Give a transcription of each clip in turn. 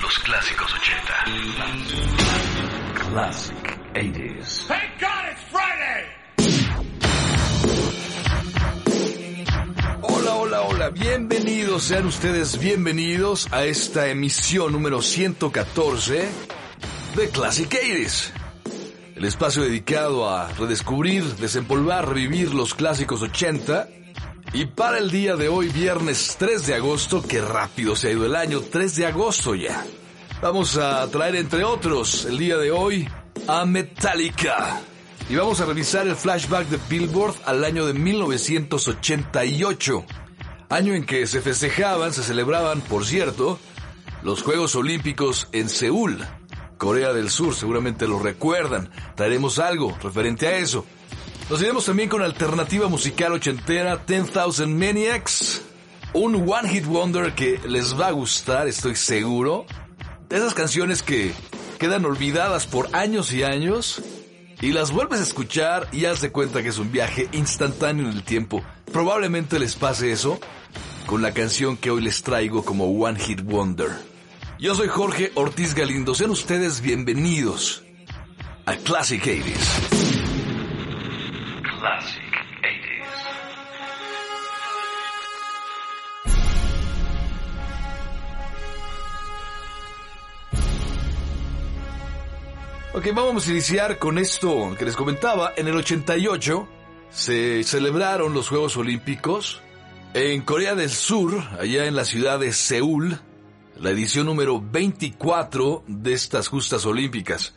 Los clásicos 80. Classic 80s. Thank God it's Friday! Hola, hola, hola, bienvenidos, sean ustedes bienvenidos a esta emisión número 114 de Classic 80s. El espacio dedicado a redescubrir, desempolvar, revivir los clásicos 80. Y para el día de hoy, viernes 3 de agosto, que rápido se ha ido el año, 3 de agosto ya. Vamos a traer entre otros el día de hoy a Metallica. Y vamos a revisar el flashback de Billboard al año de 1988. Año en que se festejaban, se celebraban, por cierto, los Juegos Olímpicos en Seúl, Corea del Sur, seguramente lo recuerdan. Traeremos algo referente a eso. Nos iremos también con alternativa musical ochentera, 10,000 Maniacs. Un One Hit Wonder que les va a gustar, estoy seguro. De esas canciones que quedan olvidadas por años y años. Y las vuelves a escuchar y haz de cuenta que es un viaje instantáneo en el tiempo. Probablemente les pase eso con la canción que hoy les traigo como One Hit Wonder. Yo soy Jorge Ortiz Galindo. Sean ustedes bienvenidos a Classic 80s. Classic 80s. Ok, vamos a iniciar con esto que les comentaba. En el 88 se celebraron los Juegos Olímpicos en Corea del Sur, allá en la ciudad de Seúl, la edición número 24 de estas justas olímpicas.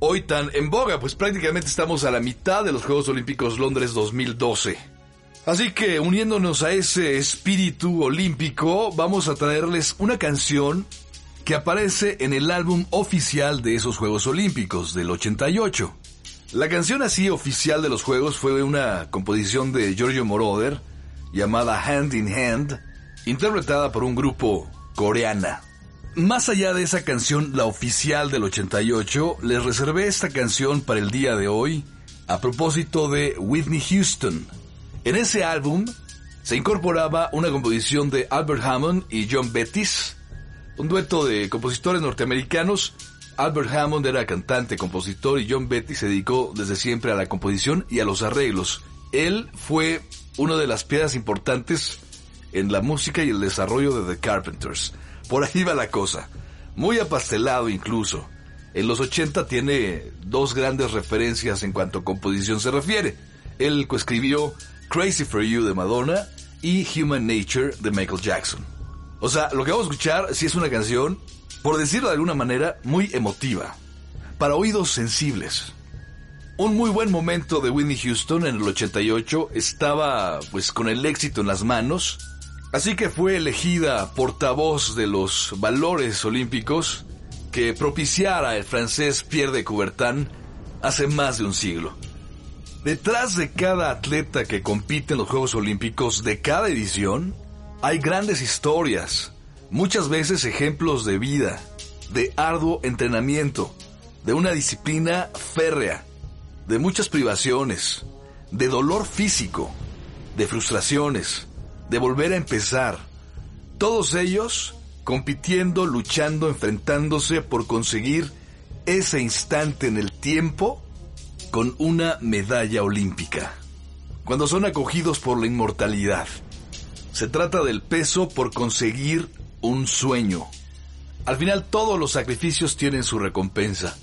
Hoy tan en boga, pues prácticamente estamos a la mitad de los Juegos Olímpicos Londres 2012. Así que uniéndonos a ese espíritu olímpico, vamos a traerles una canción que aparece en el álbum oficial de esos Juegos Olímpicos del 88. La canción así oficial de los Juegos fue una composición de Giorgio Moroder llamada Hand in Hand, interpretada por un grupo coreana. Más allá de esa canción, la oficial del 88, les reservé esta canción para el día de hoy a propósito de Whitney Houston. En ese álbum se incorporaba una composición de Albert Hammond y John Bettis, un dueto de compositores norteamericanos. Albert Hammond era cantante, compositor y John Bettis se dedicó desde siempre a la composición y a los arreglos. Él fue una de las piedras importantes en la música y el desarrollo de The Carpenters. Por ahí va la cosa. Muy apastelado incluso. En los 80 tiene dos grandes referencias en cuanto a composición se refiere. Él coescribió Crazy for You de Madonna y Human Nature de Michael Jackson. O sea, lo que vamos a escuchar sí es una canción, por decirlo de alguna manera, muy emotiva. Para oídos sensibles. Un muy buen momento de Whitney Houston en el 88 estaba pues con el éxito en las manos Así que fue elegida portavoz de los valores olímpicos que propiciara el francés Pierre de Coubertin hace más de un siglo. Detrás de cada atleta que compite en los Juegos Olímpicos de cada edición, hay grandes historias, muchas veces ejemplos de vida, de arduo entrenamiento, de una disciplina férrea, de muchas privaciones, de dolor físico, de frustraciones, de volver a empezar. Todos ellos compitiendo, luchando, enfrentándose por conseguir ese instante en el tiempo con una medalla olímpica. Cuando son acogidos por la inmortalidad. Se trata del peso por conseguir un sueño. Al final todos los sacrificios tienen su recompensa.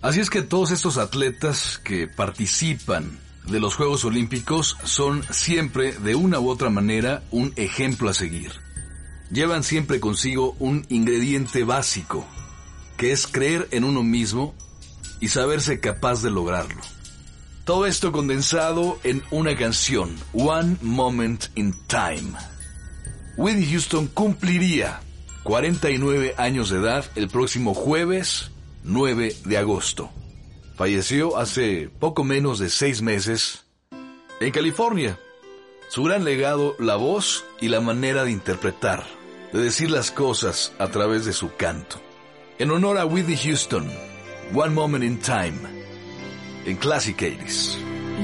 Así es que todos estos atletas que participan de los Juegos Olímpicos son siempre, de una u otra manera, un ejemplo a seguir. Llevan siempre consigo un ingrediente básico, que es creer en uno mismo y saberse capaz de lograrlo. Todo esto condensado en una canción, One Moment in Time. Whitney Houston cumpliría 49 años de edad el próximo jueves 9 de agosto falleció hace poco menos de seis meses en California. Su gran legado, la voz y la manera de interpretar, de decir las cosas a través de su canto. En honor a Whitney Houston, One Moment in Time, en Classic 80s.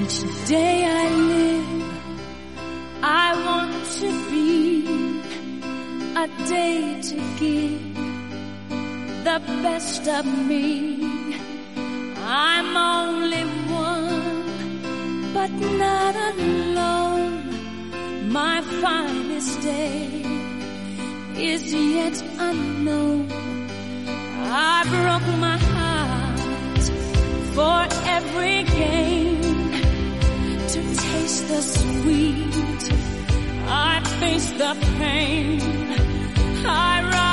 Each day I live, I want to be a day to give the best of me. I'm only one, but not alone. My finest day is yet unknown. I broke my heart for every gain to taste the sweet. I faced the pain. I rise.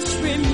that's.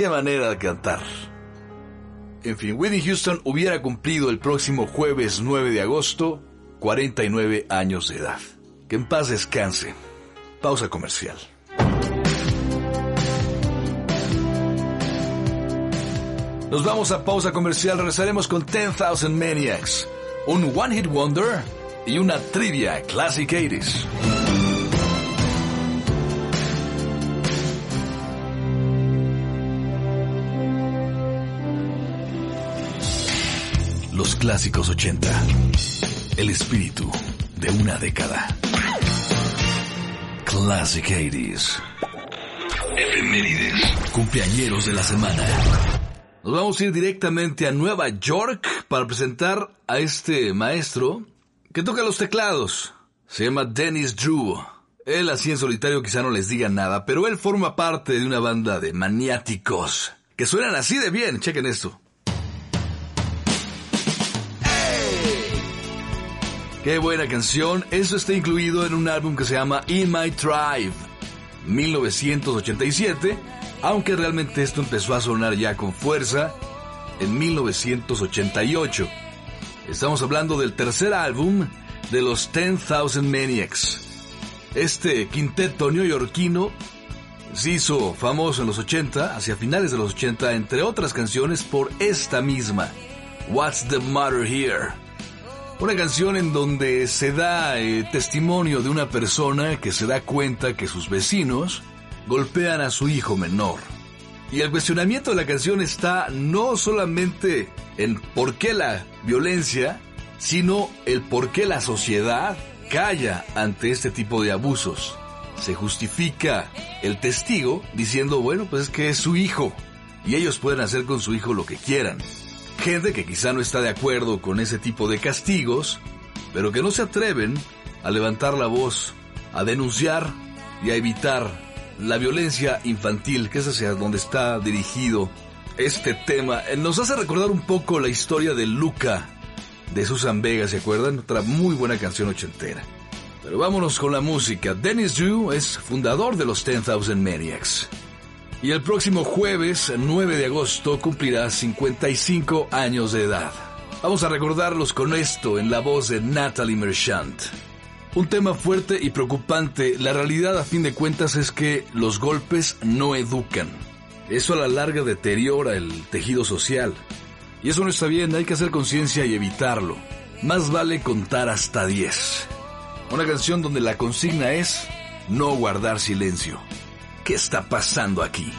Qué manera de cantar. En fin, Whitney Houston hubiera cumplido el próximo jueves 9 de agosto 49 años de edad. Que en paz descanse. Pausa comercial. Nos vamos a pausa comercial, regresaremos con 10,000 Maniacs, un One Hit Wonder y una trivia Classic 80s. clásicos 80. El espíritu de una década. Classic 80s. Efemérides. Cumpleañeros de la semana. Nos vamos a ir directamente a Nueva York para presentar a este maestro que toca los teclados. Se llama Dennis Drew. Él así en solitario quizá no les diga nada, pero él forma parte de una banda de maniáticos que suenan así de bien. Chequen esto. Qué buena canción. Eso está incluido en un álbum que se llama In My Tribe, 1987, aunque realmente esto empezó a sonar ya con fuerza en 1988. Estamos hablando del tercer álbum de los 10,000 Maniacs. Este quinteto neoyorquino se hizo famoso en los 80, hacia finales de los 80, entre otras canciones por esta misma, What's the Matter Here? Una canción en donde se da eh, testimonio de una persona que se da cuenta que sus vecinos golpean a su hijo menor. Y el cuestionamiento de la canción está no solamente en por qué la violencia, sino el por qué la sociedad calla ante este tipo de abusos. Se justifica el testigo diciendo, bueno, pues es que es su hijo y ellos pueden hacer con su hijo lo que quieran. Gente que quizá no está de acuerdo con ese tipo de castigos, pero que no se atreven a levantar la voz, a denunciar y a evitar la violencia infantil, que es hacia donde está dirigido este tema. Eh, Nos hace recordar un poco la historia de Luca de Susan Vega, ¿se acuerdan? Otra muy buena canción ochentera. Pero vámonos con la música. Dennis Drew es fundador de los 10,000 Maniacs. Y el próximo jueves, 9 de agosto, cumplirá 55 años de edad. Vamos a recordarlos con esto en la voz de Natalie Merchant. Un tema fuerte y preocupante, la realidad a fin de cuentas es que los golpes no educan. Eso a la larga deteriora el tejido social. Y eso no está bien, hay que hacer conciencia y evitarlo. Más vale contar hasta 10. Una canción donde la consigna es no guardar silencio. ¿Qué está pasando aquí?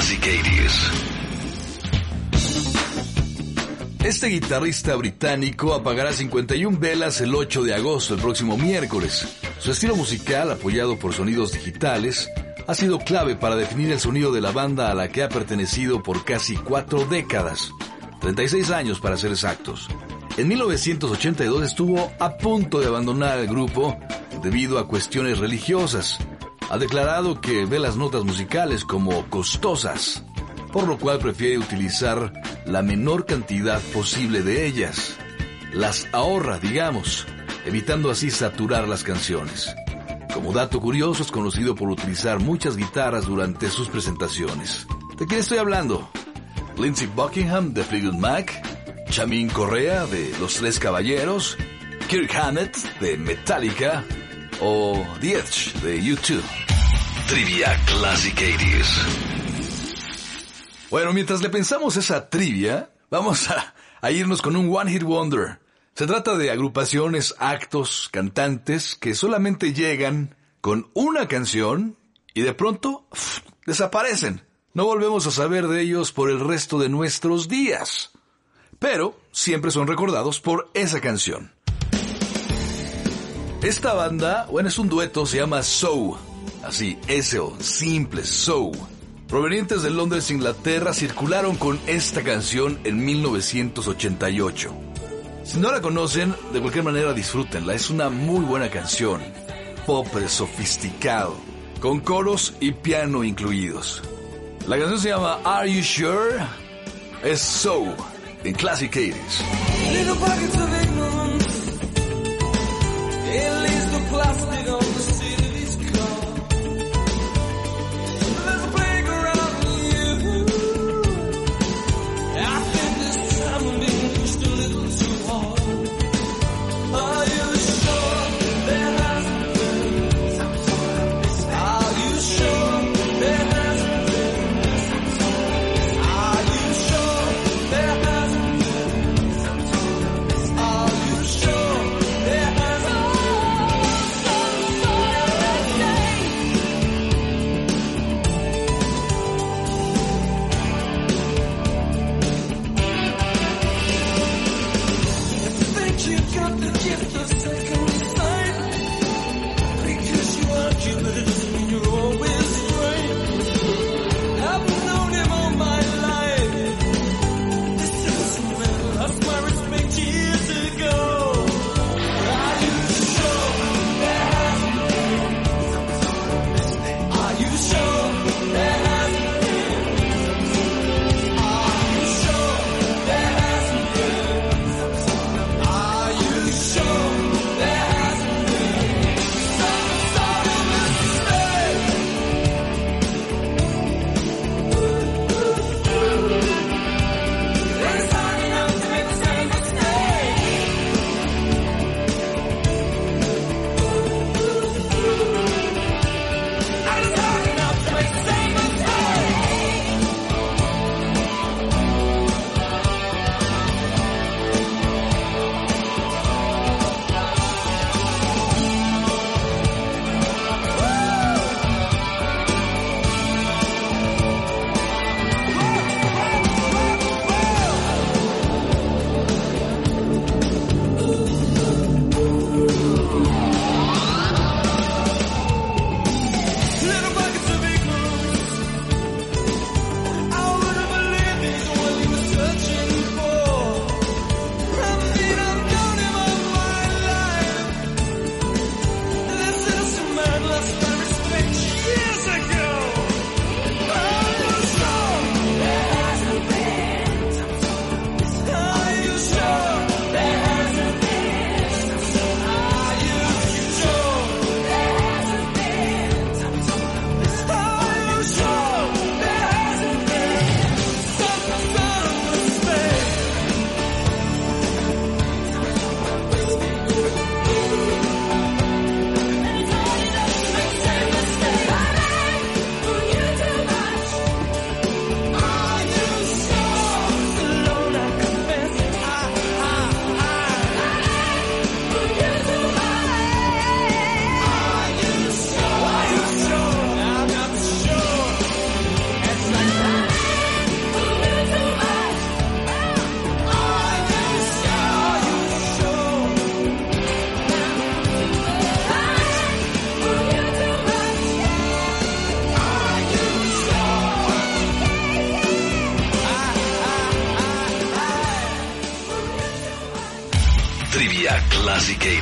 Classic 80 Este guitarrista británico apagará 51 velas el 8 de agosto, el próximo miércoles. Su estilo musical, apoyado por sonidos digitales, ha sido clave para definir el sonido de la banda a la que ha pertenecido por casi cuatro décadas, 36 años para ser exactos. En 1982 estuvo a punto de abandonar el grupo debido a cuestiones religiosas. Ha declarado que ve las notas musicales como costosas, por lo cual prefiere utilizar la menor cantidad posible de ellas. Las ahorra, digamos, evitando así saturar las canciones. Como dato curioso, es conocido por utilizar muchas guitarras durante sus presentaciones. ¿De quién estoy hablando? Lindsey Buckingham de Fleetwood Mac, Chamin Correa de Los Tres Caballeros, Kirk Hammett de Metallica o The de U2. Trivia Classic 80 Bueno, mientras le pensamos esa trivia, vamos a, irnos con un One Hit Wonder. Se trata de agrupaciones, actos, cantantes que solamente llegan con una canción y de pronto desaparecen. No volvemos a saber de ellos por el resto de nuestros días. Pero siempre son recordados por esa canción. Esta banda, bueno, es un dueto, se llama So. Así, S-O, simple, So. Provenientes de Londres, Inglaterra, circularon con esta canción en 1988. Si no la conocen, de cualquier manera disfrútenla. Es una muy buena canción. Pop sofisticado, con coros y piano incluidos. La canción se llama Are You Sure? Es So, en Classic 80s. It leaves the plastic on the city's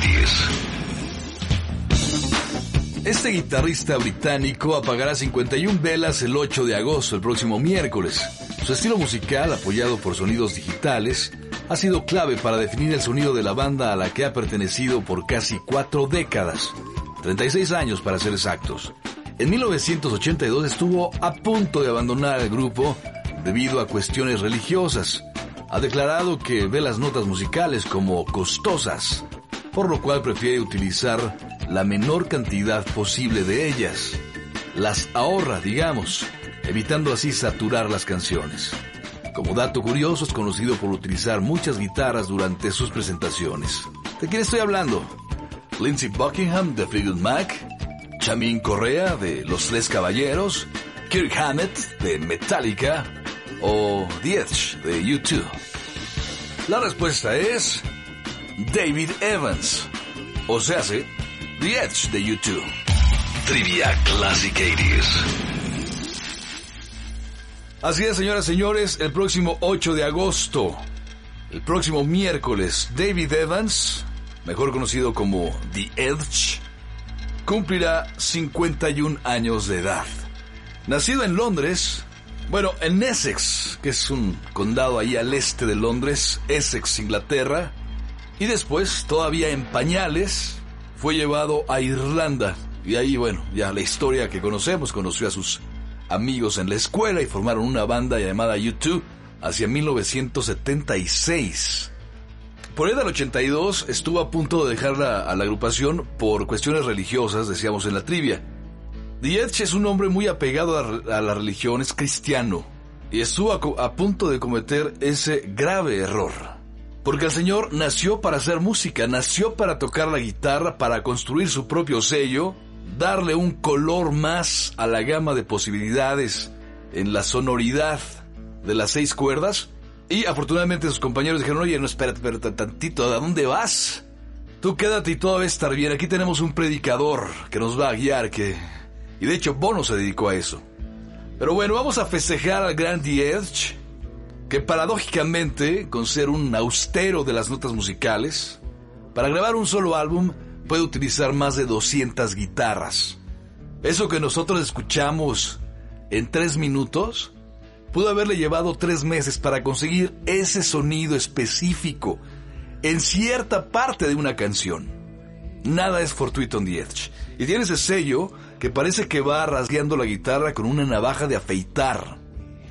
Classic 80s. Este guitarrista británico apagará 51 velas el 8 de agosto, el próximo miércoles. Su estilo musical, apoyado por sonidos digitales, ha sido clave para definir el sonido de la banda a la que ha pertenecido por casi cuatro décadas. 36 años para ser exactos. En 1982 estuvo a punto de abandonar el grupo debido a cuestiones religiosas. Ha declarado que ve las notas musicales como costosas, por lo cual prefiere utilizar la menor cantidad posible de ellas. Las ahorra, digamos, evitando así saturar las canciones. Como dato curioso, es conocido por utilizar muchas guitarras durante sus presentaciones. ¿De quién estoy hablando? Lindsey Buckingham de Fleetwood Mac, Chamin Correa de Los Tres Caballeros, Kirk Hammett de Metallica o The de U2. La respuesta es David Evans, o sea, hace The Edge de U2. Trivia Classic 80s. Así es, señoras y señores, el próximo 8 de agosto, el próximo miércoles, David Evans, mejor conocido como The Edge, cumplirá 51 años de edad. Nacido en Londres, bueno, en Essex, que es un condado ahí al este de Londres, Essex, Inglaterra, y después, todavía en pañales, fue llevado a Irlanda. Y ahí, bueno, ya la historia que conocemos, conoció a sus amigos en la escuela y formaron una banda llamada U2 hacia 1976. Por ahí del 82 estuvo a punto de dejar la, a la agrupación por cuestiones religiosas, decíamos en la trivia. Edge es un hombre muy apegado a, a la religión, es cristiano, y estuvo a punto de cometer ese grave error. Porque el señor nació para hacer música, nació para tocar la guitarra, para construir su propio sello, darle un color más a la gama de posibilidades en la sonoridad de las seis cuerdas. Y afortunadamente sus compañeros dijeron, oye, no, espérate, espérate tantito, ¿a dónde vas? Tú quédate y todo va a estar bien. Aquí tenemos un predicador que nos va a guiar, que... Y de hecho Bono se dedicó a eso. Pero bueno, vamos a festejar al gran The Edge, que paradójicamente, con ser un austero de las notas musicales, para grabar un solo álbum puede utilizar más de 200 guitarras. Eso que nosotros escuchamos en tres minutos, pudo haberle llevado tres meses para conseguir ese sonido específico en cierta parte de una canción. Nada es fortuito en The Edge. Y tiene ese sello que parece que va rasgueando la guitarra con una navaja de afeitar.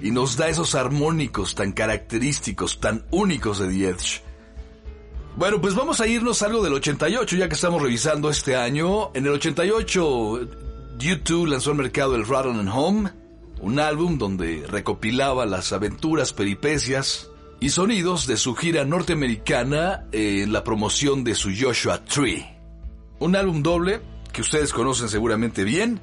Y nos da esos armónicos tan característicos, tan únicos de The Edge. Bueno, pues vamos a irnos algo del 88, ya que estamos revisando este año. En el 88, U2 lanzó al mercado el Rattle and Home, un álbum donde recopilaba las aventuras, peripecias y sonidos de su gira norteamericana en la promoción de su Joshua Tree. Un álbum doble que ustedes conocen seguramente bien,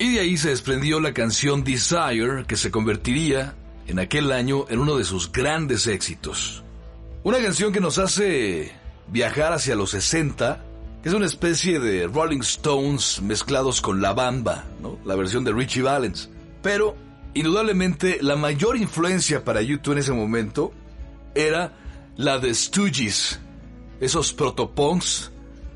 y de ahí se desprendió la canción Desire, que se convertiría en aquel año en uno de sus grandes éxitos. Una canción que nos hace viajar hacia los 60, que es una especie de Rolling Stones mezclados con La Bamba, ¿no? la versión de Richie Valens. Pero, indudablemente, la mayor influencia para YouTube en ese momento era la de Stooges, esos protopunks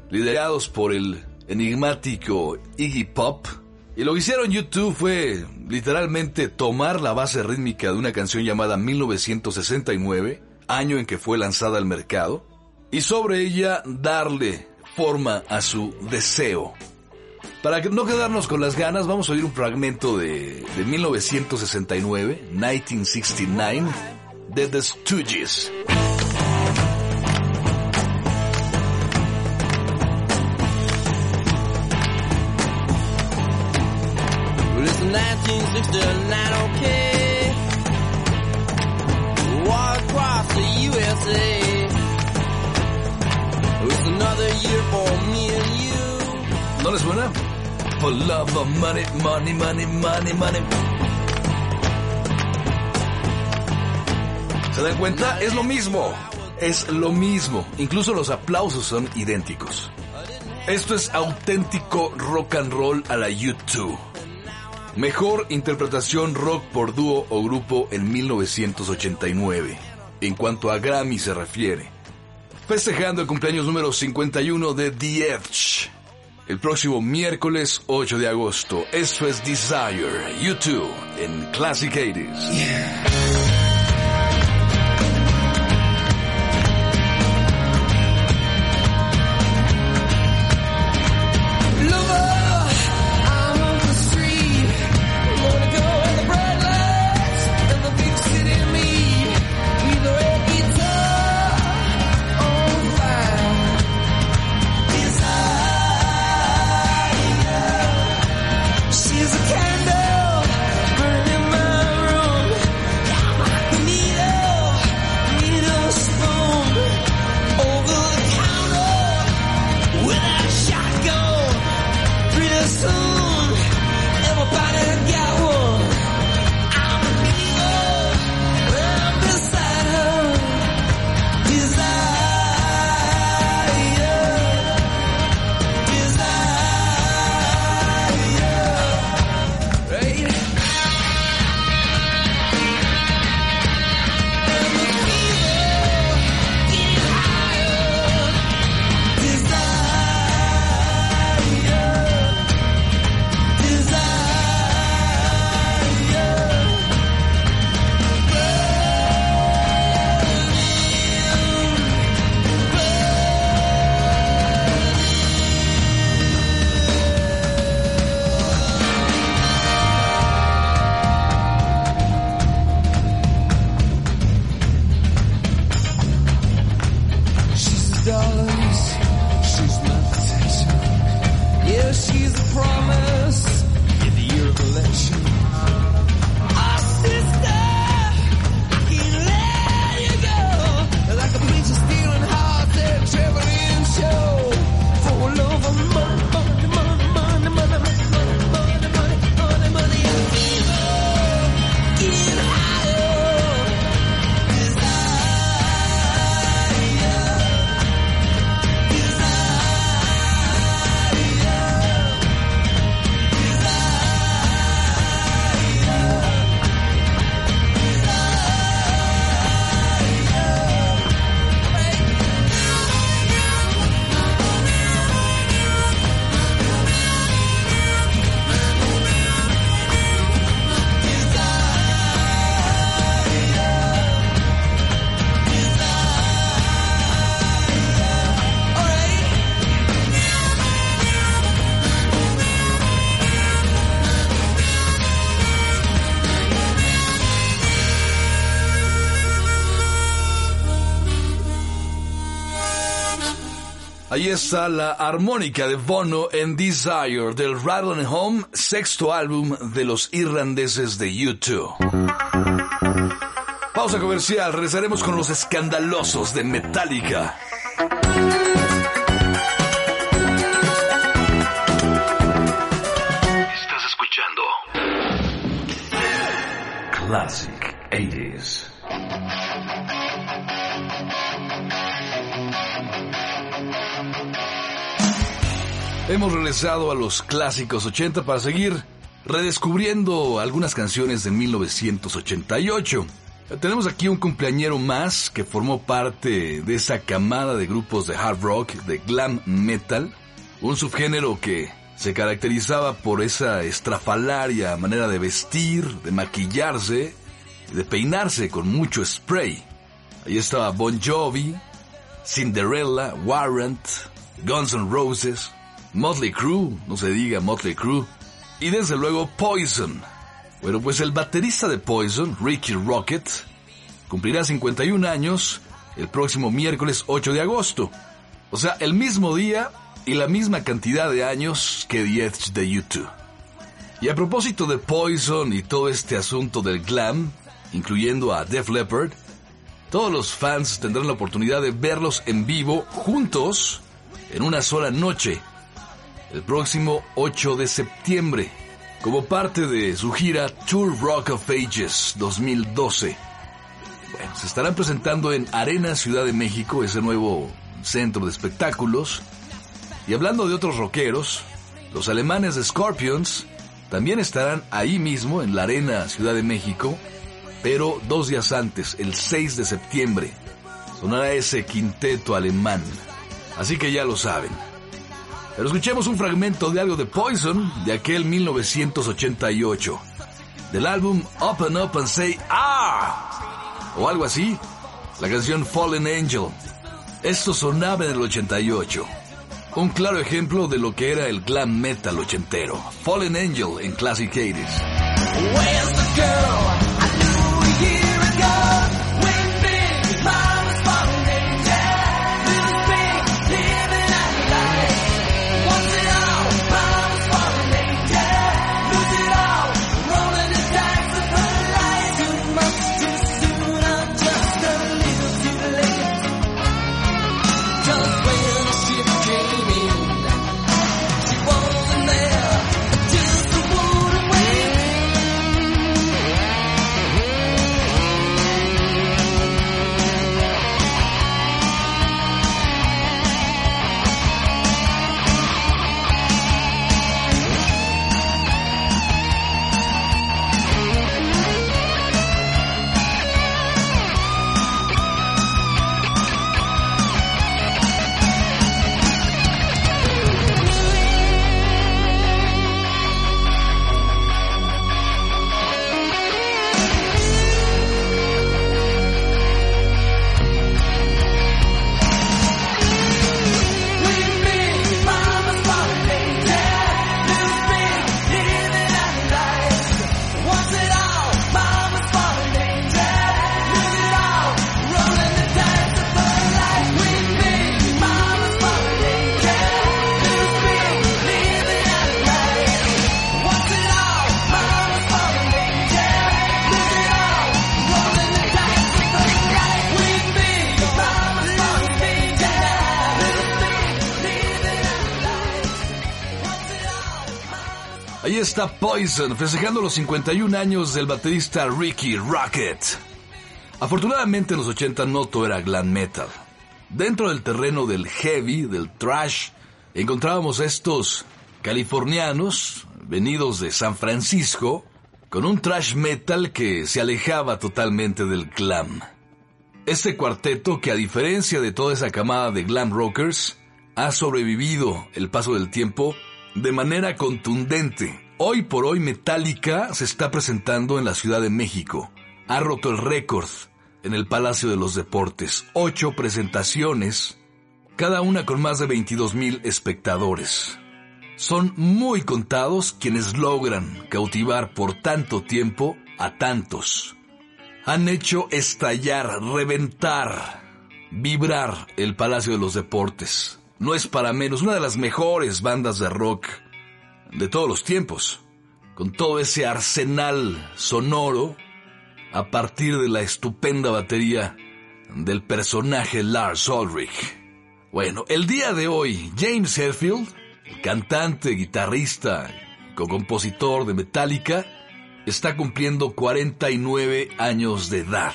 liderados por el enigmático Iggy Pop. Y lo que hicieron YouTube fue literalmente tomar la base rítmica de una canción llamada 1969, año en que fue lanzada al mercado, y sobre ella darle forma a su deseo. Para no quedarnos con las ganas, vamos a oír un fragmento de, de 1969, 1969, de The Stooges. 1969, okay. It's another year for me and you. ¿No les suena? For love of money, money, money, money, money. ¿Se dan cuenta? Es lo mismo. Es lo mismo. Incluso los aplausos son idénticos. Esto es auténtico rock and roll a la U2. Mejor interpretación rock por dúo o grupo en 1989, en cuanto a Grammy se refiere. festejando el cumpleaños número 51 de The Edge. El próximo miércoles 8 de agosto. Esto es Desire, YouTube, en Classic 80s. She's Está la armónica de Bono en Desire del Rattling Home, sexto álbum de los irlandeses de U2. Pausa comercial, regresaremos con los escandalosos de Metallica. Estás escuchando Classic 80s. Hemos regresado a los clásicos 80 para seguir redescubriendo algunas canciones de 1988. Tenemos aquí un cumpleañero más que formó parte de esa camada de grupos de hard rock, de glam metal, un subgénero que se caracterizaba por esa estrafalaria manera de vestir, de maquillarse, de peinarse con mucho spray. Ahí estaba Bon Jovi, Cinderella, Warrant, Guns N' Roses, Motley Crue, no se diga Motley Crue, y desde luego Poison. Bueno, pues el baterista de Poison, Ricky Rocket, cumplirá 51 años el próximo miércoles 8 de agosto. O sea, el mismo día y la misma cantidad de años que The Edge de YouTube. Y a propósito de Poison y todo este asunto del glam, incluyendo a Def Leppard, todos los fans tendrán la oportunidad de verlos en vivo juntos en una sola noche, el próximo 8 de septiembre, como parte de su gira Tour Rock of Ages 2012. Bueno, se estarán presentando en Arena Ciudad de México, ese nuevo centro de espectáculos. Y hablando de otros rockeros, los alemanes Scorpions también estarán ahí mismo en la Arena Ciudad de México, pero dos días antes, el 6 de septiembre. sonará ese quinteto alemán. Así que ya lo saben. Pero escuchemos un fragmento de algo de Poison de aquel 1988, del álbum Open Up and Say Ah, o algo así, la canción Fallen Angel. Esto sonaba en el 88. Un claro ejemplo de lo que era el glam metal ochentero. Fallen Angel en Classic 80s. Está Poison, festejando los 51 años del baterista Ricky Rocket. Afortunadamente en los 80 no todo era glam metal. Dentro del terreno del heavy, del thrash, encontrábamos a estos californianos, venidos de San Francisco, con un thrash metal que se alejaba totalmente del glam. Este cuarteto que a diferencia de toda esa camada de glam rockers, ha sobrevivido el paso del tiempo de manera contundente. Hoy por hoy Metallica se está presentando en la Ciudad de México. Ha roto el récord en el Palacio de los Deportes. Ocho presentaciones, cada una con más de 22 mil espectadores. Son muy contados quienes logran cautivar por tanto tiempo a tantos. Han hecho estallar, reventar, vibrar el Palacio de los Deportes. No es para menos una de las mejores bandas de rock de todos los tiempos, con todo ese arsenal sonoro a partir de la estupenda batería del personaje Lars Ulrich. Bueno, el día de hoy, James Hetfield, cantante, guitarrista, co-compositor de Metallica, está cumpliendo 49 años de edad.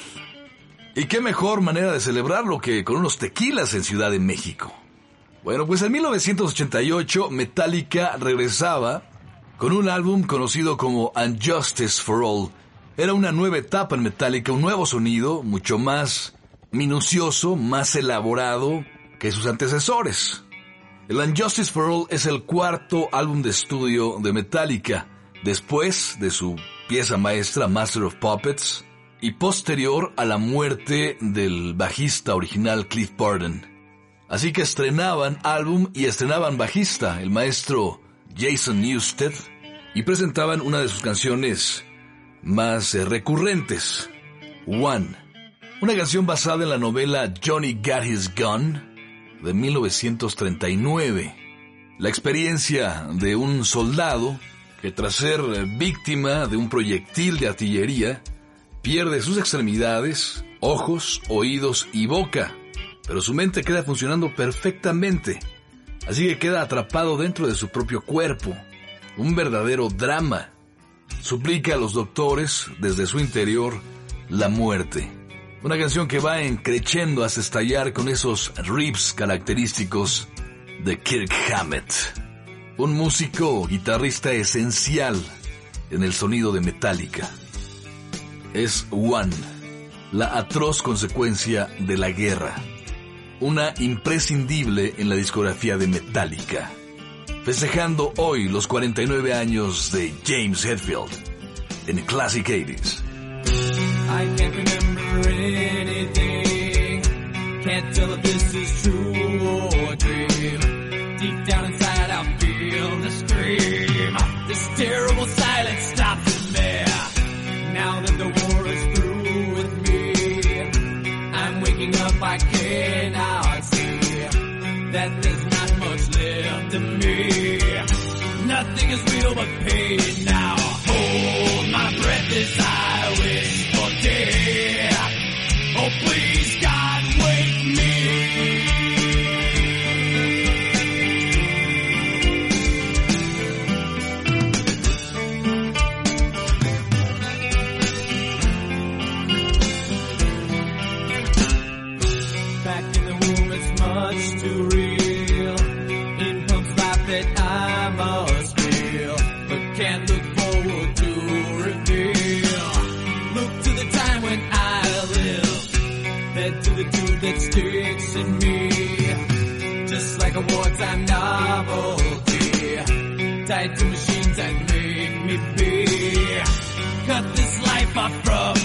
Y qué mejor manera de celebrarlo que con unos tequilas en Ciudad de México. Bueno, pues en 1988 Metallica regresaba con un álbum conocido como Unjustice for All. Era una nueva etapa en Metallica, un nuevo sonido, mucho más minucioso, más elaborado que sus antecesores. El Unjustice for All es el cuarto álbum de estudio de Metallica, después de su pieza maestra Master of Puppets y posterior a la muerte del bajista original Cliff Burton. Así que estrenaban álbum y estrenaban bajista, el maestro Jason Newsted, y presentaban una de sus canciones más eh, recurrentes, One, una canción basada en la novela Johnny Got His Gun de 1939. La experiencia de un soldado que tras ser víctima de un proyectil de artillería, pierde sus extremidades, ojos, oídos y boca pero su mente queda funcionando perfectamente. Así que queda atrapado dentro de su propio cuerpo. Un verdadero drama. Suplica a los doctores, desde su interior, la muerte. Una canción que va encrechendo hasta estallar con esos riffs característicos de Kirk Hammett. Un músico guitarrista esencial en el sonido de Metallica. Es One la atroz consecuencia de la guerra. Una imprescindible en la discografía de Metallica. Festejando hoy los 49 años de James Hetfield en Classic 80s. I can't remember anything. Can't tell if this is true or a dream. Deep down inside, I feel the scream. This terrible that there's not much left of me. Nothing is real but pain now. Hold my breath as I wish for death. Tied to machines that make me be. Cut this life off from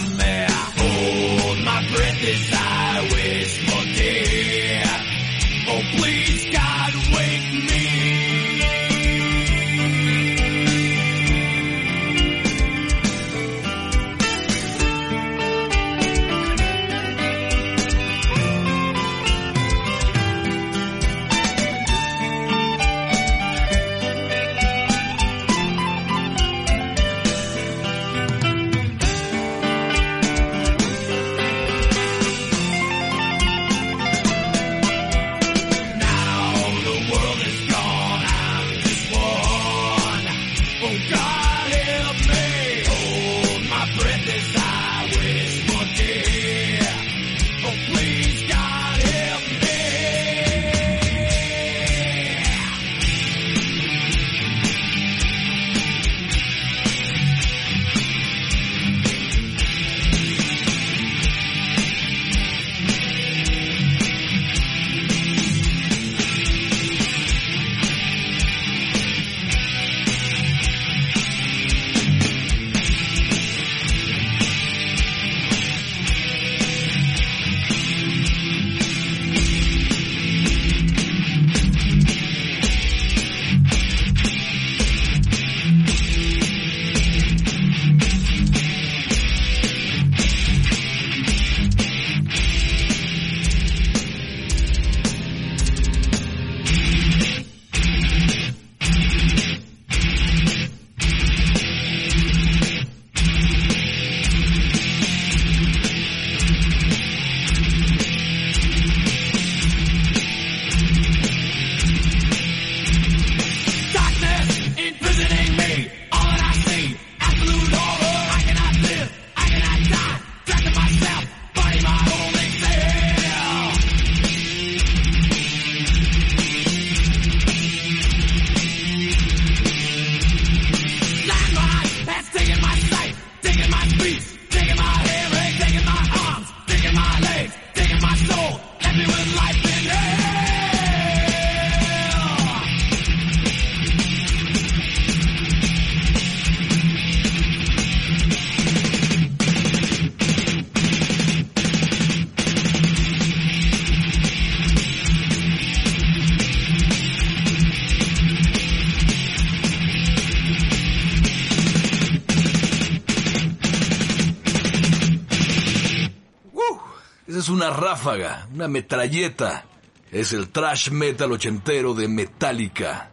ráfaga, una metralleta. Es el trash metal ochentero de Metallica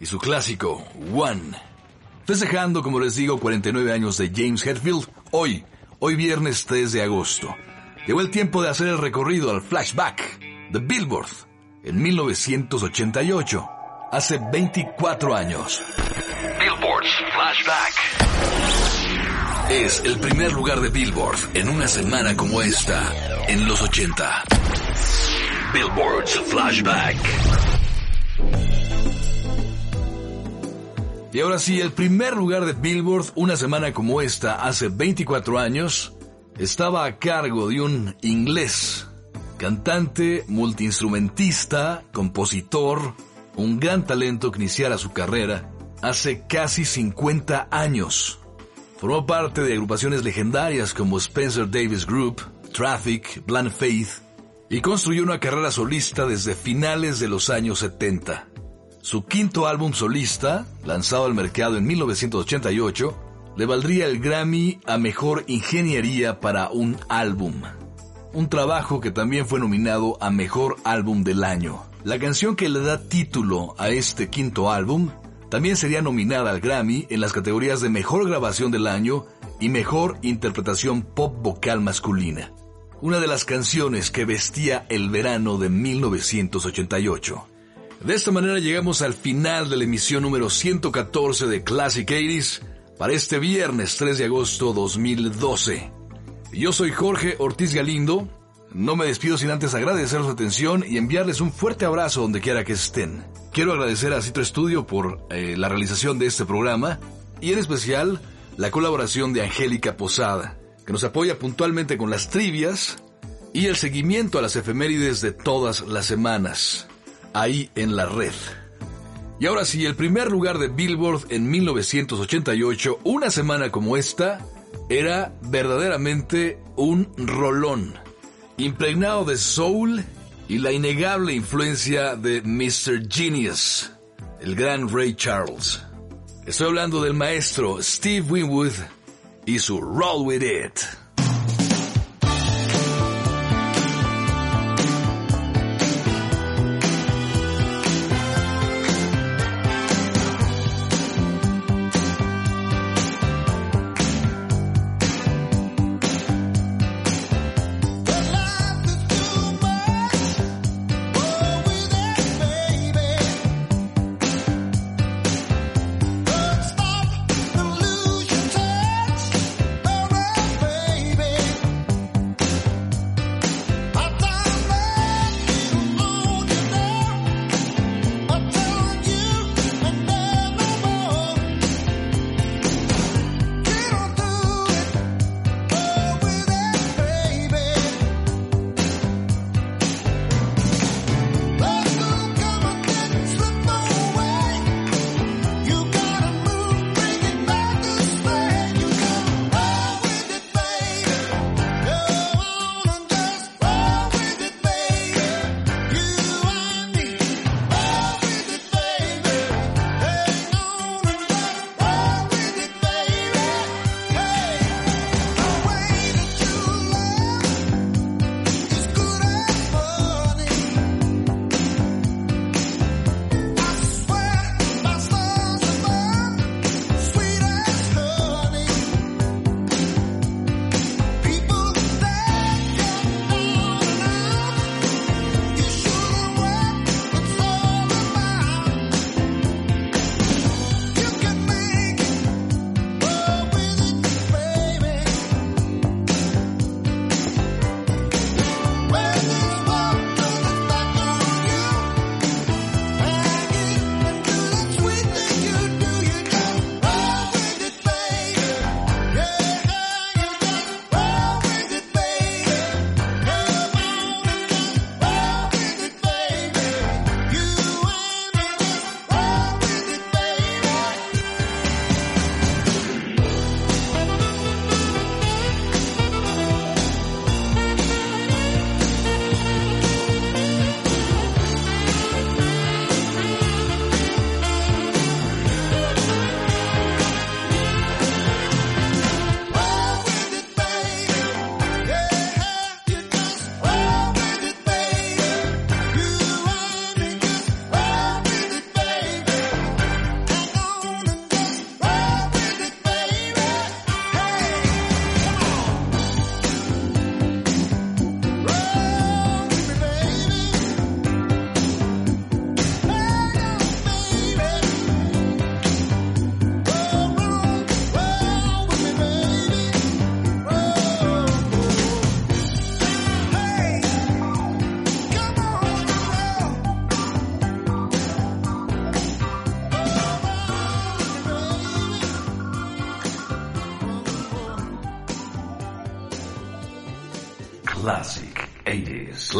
y su clásico One. Festejando, como les digo, 49 años de James Hetfield, hoy, hoy viernes 3 de agosto. Llegó el tiempo de hacer el recorrido al flashback de Billboard en 1988, hace 24 años. Billboard's Flashback. Es el primer lugar de Billboard en una semana como esta, en los 80. Billboard's Flashback. Y ahora sí, el primer lugar de Billboard una semana como esta, hace 24 años, estaba a cargo de un inglés, cantante, multiinstrumentista, compositor, un gran talento que iniciara su carrera hace casi 50 años. Formó parte de agrupaciones legendarias como Spencer Davis Group, Traffic, Blind Faith, y construyó una carrera solista desde finales de los años 70. Su quinto álbum solista, lanzado al mercado en 1988, le valdría el Grammy a Mejor Ingeniería para un álbum. Un trabajo que también fue nominado a Mejor Álbum del Año. La canción que le da título a este quinto álbum también sería nominada al Grammy en las categorías de Mejor Grabación del Año y Mejor Interpretación Pop Vocal Masculina. Una de las canciones que vestía el verano de 1988. De esta manera llegamos al final de la emisión número 114 de Classic 80s para este viernes 3 de agosto 2012. Yo soy Jorge Ortiz Galindo. No me despido sin antes agradecer su atención y enviarles un fuerte abrazo donde quiera que estén. Quiero agradecer a Citro Estudio por eh, la realización de este programa y en especial la colaboración de Angélica Posada, que nos apoya puntualmente con las trivias y el seguimiento a las efemérides de todas las semanas, ahí en la red. Y ahora sí, el primer lugar de Billboard en 1988, una semana como esta, era verdaderamente un rolón, impregnado de soul y la innegable influencia de Mr. Genius, el gran Ray Charles. Estoy hablando del maestro Steve Winwood y su Roll With It.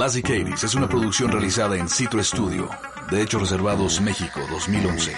80s. Classic 80s es una producción realizada en Citro Studio. Derechos Reservados México 2011.